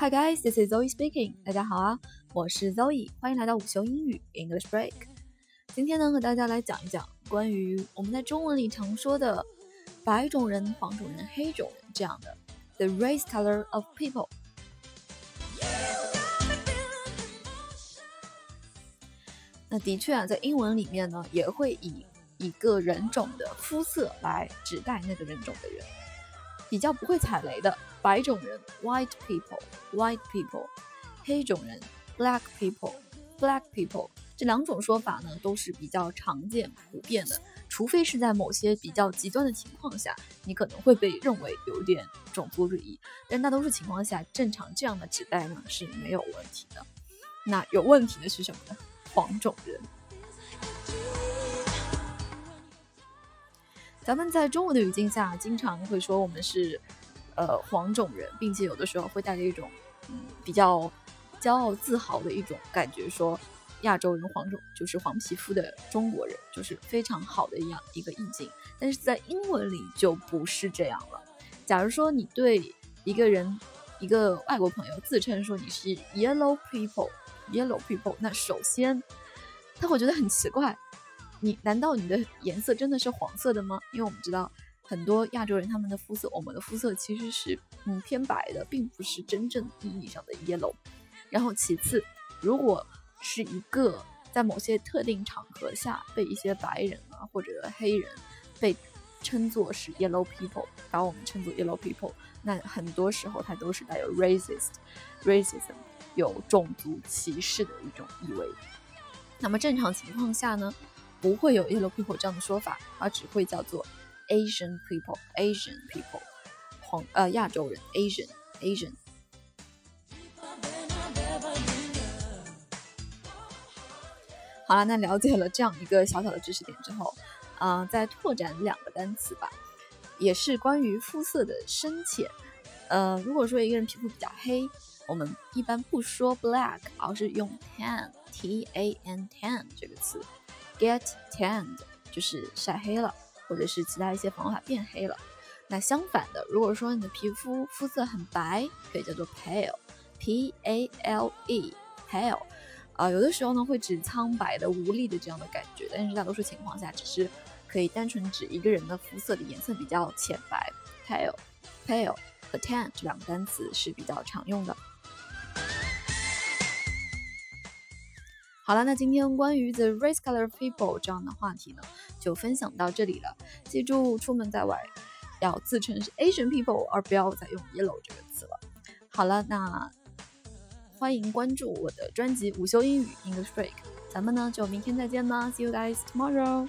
Hi guys, this is Zoe speaking. 大家好啊，我是 Zoe，欢迎来到午休英语 English Break。今天呢，和大家来讲一讲关于我们在中文里常说的白种人、黄种人、黑种人这样的 the race color of people。那的确啊，在英文里面呢，也会以一个人种的肤色来指代那个人种的人。比较不会踩雷的白种人 （white people），white people；黑种人 （black people），black people。这两种说法呢，都是比较常见普遍的，除非是在某些比较极端的情况下，你可能会被认为有点种族主义。但大多数情况下，正常这样的指代呢是没有问题的。那有问题的是什么呢？黄种人。咱们在中文的语境下，经常会说我们是，呃，黄种人，并且有的时候会带着一种，嗯，比较骄傲自豪的一种感觉，说亚洲人黄种就是黄皮肤的中国人，就是非常好的一样一个意境。但是在英文里就不是这样了。假如说你对一个人，一个外国朋友自称说你是 yellow people，yellow people，那首先他会觉得很奇怪。你难道你的颜色真的是黄色的吗？因为我们知道很多亚洲人他们的肤色，我们的肤色其实是嗯偏白的，并不是真正意义上的 yellow。然后其次，如果是一个在某些特定场合下被一些白人啊或者黑人被称作是 yellow people，把我们称作 yellow people，那很多时候它都是带有 racist racism 有种族歧视的一种意味。那么正常情况下呢？不会有 yellow people 这样的说法，而只会叫做 Asian people，Asian people，黄呃亚洲人 Asian，Asian。好了，那了解了这样一个小小的知识点之后，啊，再拓展两个单词吧，也是关于肤色的深浅。呃，如果说一个人皮肤比较黑，我们一般不说 black，而是用 tan，T A N tan 这个词。Get tanned 就是晒黑了，或者是其他一些方法变黑了。那相反的，如果说你的皮肤肤色很白，可以叫做 pale，P A L E，pale。啊，有的时候呢会指苍白的、无力的这样的感觉，但是大多数情况下只是可以单纯指一个人的肤色的颜色比较浅白。pale，pale 和 tan 这两个单词是比较常用的。好了，那今天关于 the race color people 这样的话题呢，就分享到这里了。记住，出门在外要自称是 Asian people，而不要再用 yellow 这个词了。好了，那欢迎关注我的专辑午休英语 English Break，咱们呢就明天再见吧，See you guys tomorrow。